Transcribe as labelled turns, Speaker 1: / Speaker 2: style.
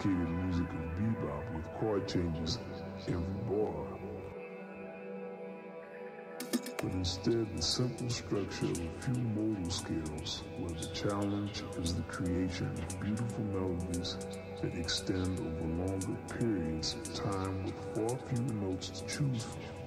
Speaker 1: sophisticated music of bebop with chord changes every bar. But instead the simple structure of a few modal scales where the challenge is the creation of beautiful melodies that extend over longer periods of time with far fewer notes to choose from.